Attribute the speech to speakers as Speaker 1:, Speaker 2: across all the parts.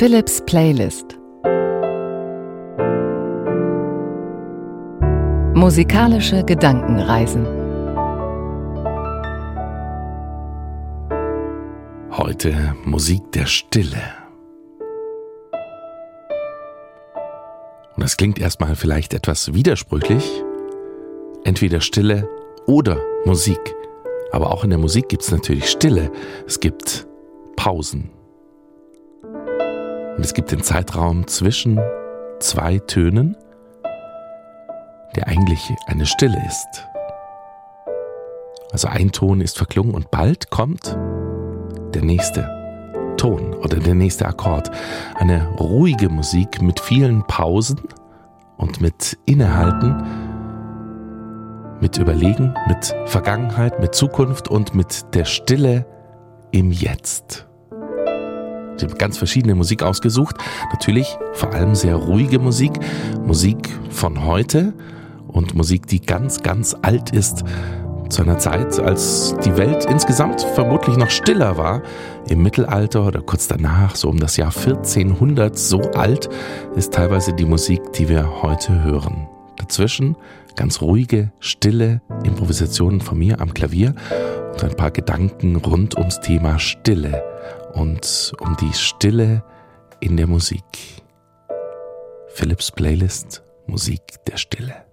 Speaker 1: Philips Playlist Musikalische Gedankenreisen
Speaker 2: Heute Musik der Stille. Und das klingt erstmal vielleicht etwas widersprüchlich. Entweder Stille oder Musik. Aber auch in der Musik gibt es natürlich Stille. Es gibt Pausen. Und es gibt den Zeitraum zwischen zwei Tönen, der eigentlich eine Stille ist. Also ein Ton ist verklungen und bald kommt der nächste Ton oder der nächste Akkord. Eine ruhige Musik mit vielen Pausen und mit Innehalten, mit Überlegen, mit Vergangenheit, mit Zukunft und mit der Stille im Jetzt. Ich habe ganz verschiedene Musik ausgesucht. Natürlich vor allem sehr ruhige Musik, Musik von heute und Musik, die ganz, ganz alt ist. Zu einer Zeit, als die Welt insgesamt vermutlich noch stiller war, im Mittelalter oder kurz danach, so um das Jahr 1400, so alt ist teilweise die Musik, die wir heute hören. Dazwischen ganz ruhige, stille Improvisationen von mir am Klavier und ein paar Gedanken rund ums Thema Stille und um die Stille in der Musik. Philips Playlist Musik der Stille.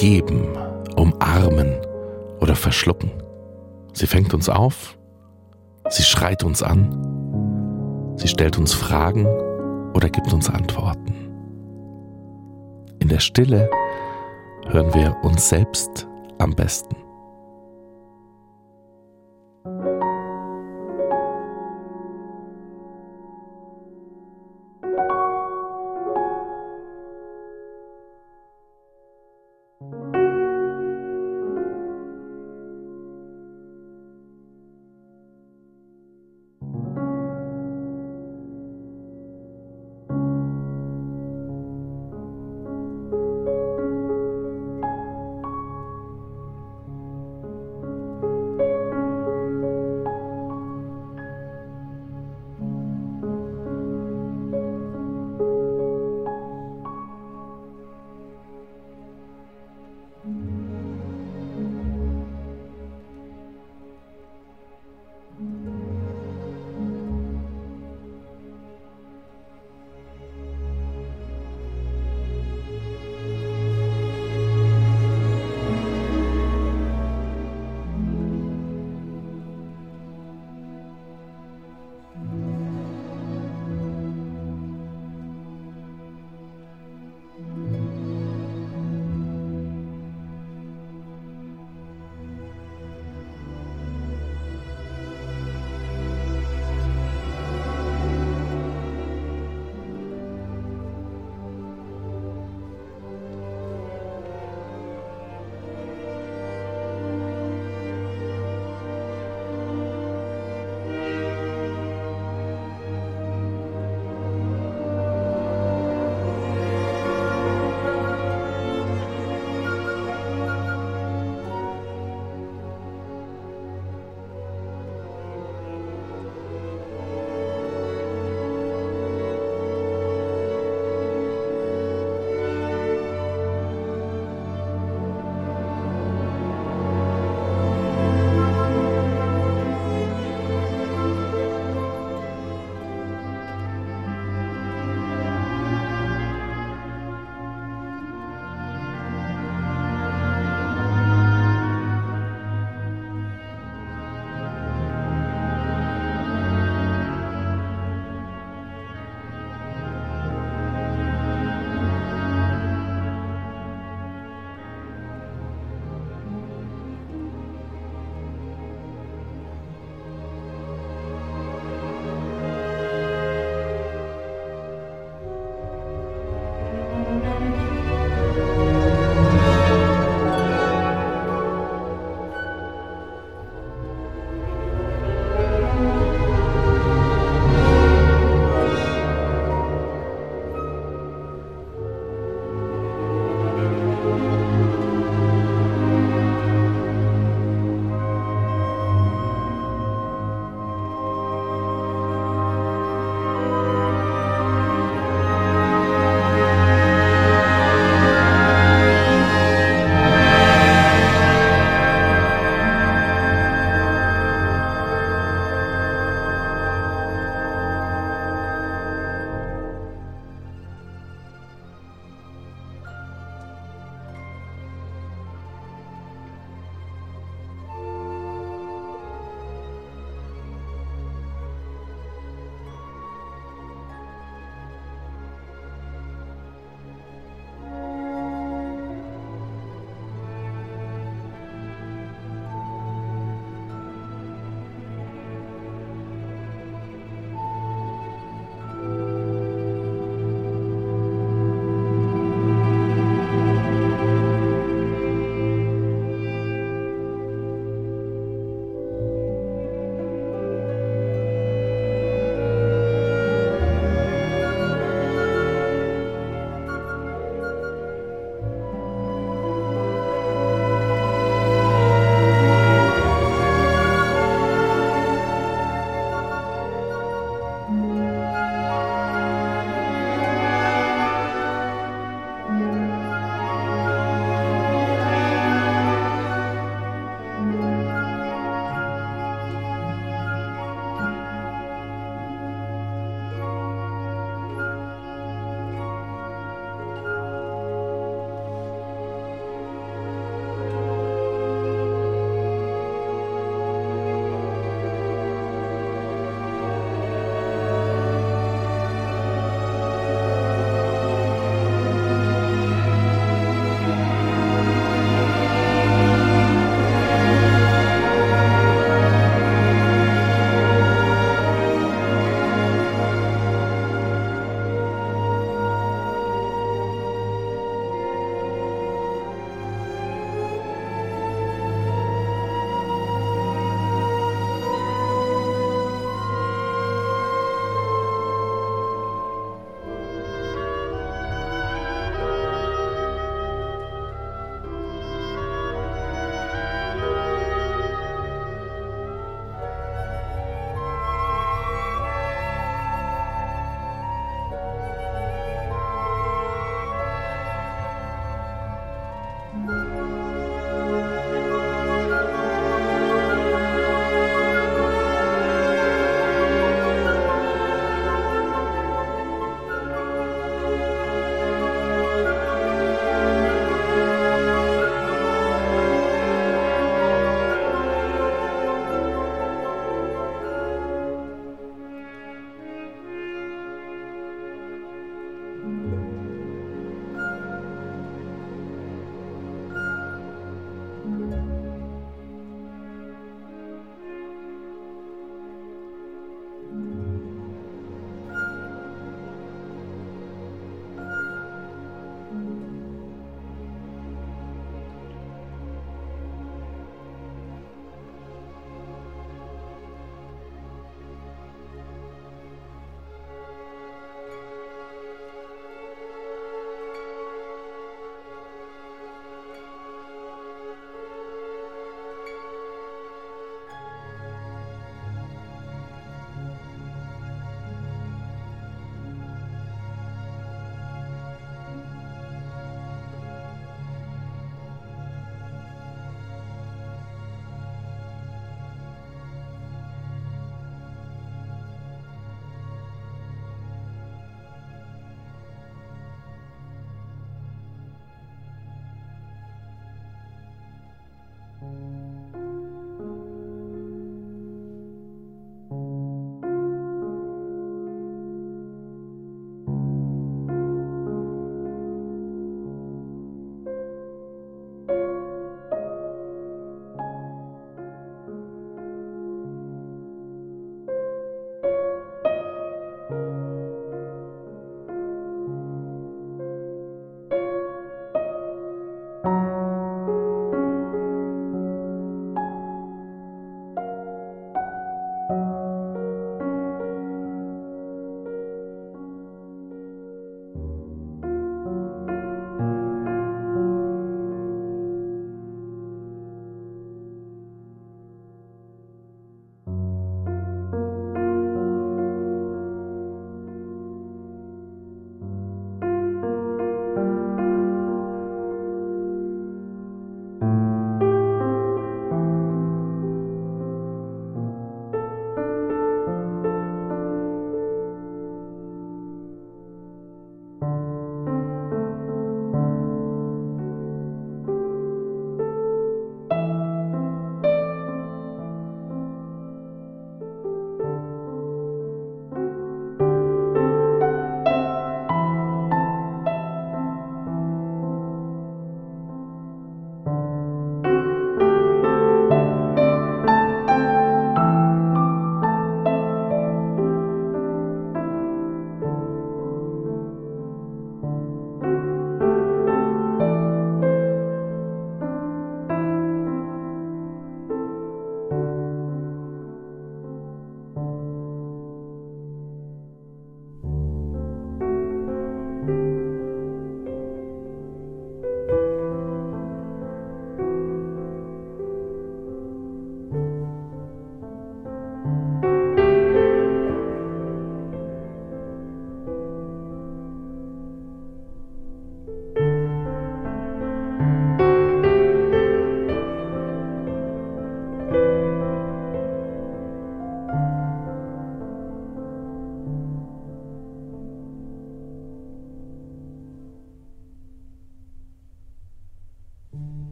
Speaker 2: Umgeben, umarmen oder verschlucken. Sie fängt uns auf, sie schreit uns an, sie stellt uns Fragen oder gibt uns Antworten. In der Stille hören wir uns selbst am besten.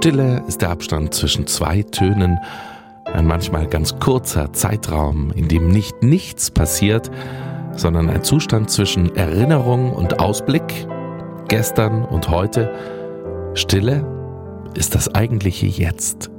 Speaker 2: Stille ist der Abstand zwischen zwei Tönen, ein manchmal ganz kurzer Zeitraum, in dem nicht nichts passiert, sondern ein Zustand zwischen Erinnerung und Ausblick, gestern und heute. Stille ist das eigentliche Jetzt.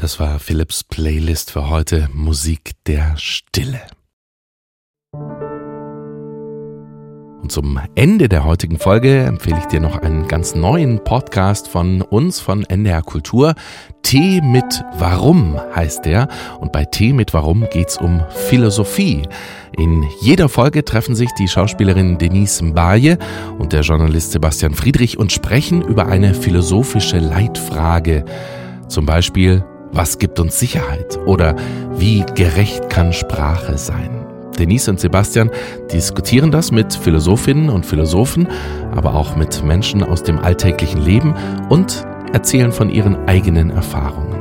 Speaker 2: Das war Philips Playlist für heute Musik der Stille. Und zum Ende der heutigen Folge empfehle ich dir noch einen ganz neuen Podcast von uns, von NDR Kultur. Tee mit Warum heißt der. Und bei Tee mit Warum geht's um Philosophie. In jeder Folge treffen sich die Schauspielerin Denise Mbaye und der Journalist Sebastian Friedrich und sprechen über eine philosophische Leitfrage. Zum Beispiel, was gibt uns Sicherheit? Oder wie gerecht kann Sprache sein? Denise und Sebastian diskutieren das mit Philosophinnen und Philosophen, aber auch mit Menschen aus dem alltäglichen Leben und erzählen von ihren eigenen Erfahrungen.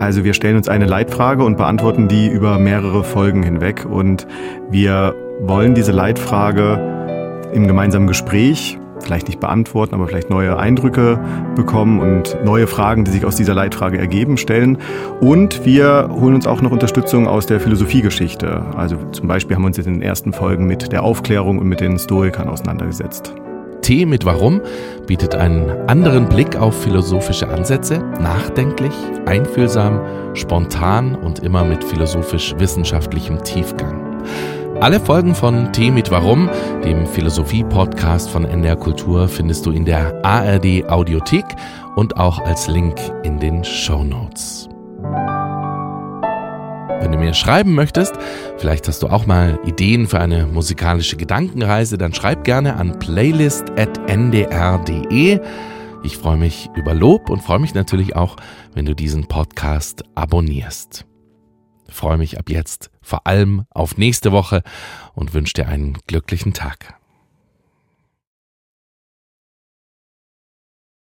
Speaker 3: Also wir stellen uns eine Leitfrage und beantworten die über mehrere Folgen hinweg und wir wollen diese Leitfrage im gemeinsamen Gespräch vielleicht nicht beantworten, aber vielleicht neue Eindrücke bekommen und neue Fragen, die sich aus dieser Leitfrage ergeben, stellen. Und wir holen uns auch noch Unterstützung aus der Philosophiegeschichte. Also zum Beispiel haben wir uns in den ersten Folgen mit der Aufklärung und mit den Stoikern auseinandergesetzt.
Speaker 2: Tee mit Warum bietet einen anderen Blick auf philosophische Ansätze, nachdenklich, einfühlsam, spontan und immer mit philosophisch-wissenschaftlichem Tiefgang. Alle Folgen von Tee mit Warum, dem Philosophie-Podcast von NDR Kultur, findest du in der ARD Audiothek und auch als Link in den Show Notes. Wenn du mir schreiben möchtest, vielleicht hast du auch mal Ideen für eine musikalische Gedankenreise, dann schreib gerne an playlist.ndr.de. Ich freue mich über Lob und freue mich natürlich auch, wenn du diesen Podcast abonnierst. Ich freue mich ab jetzt vor allem auf nächste Woche und wünsche dir einen glücklichen Tag.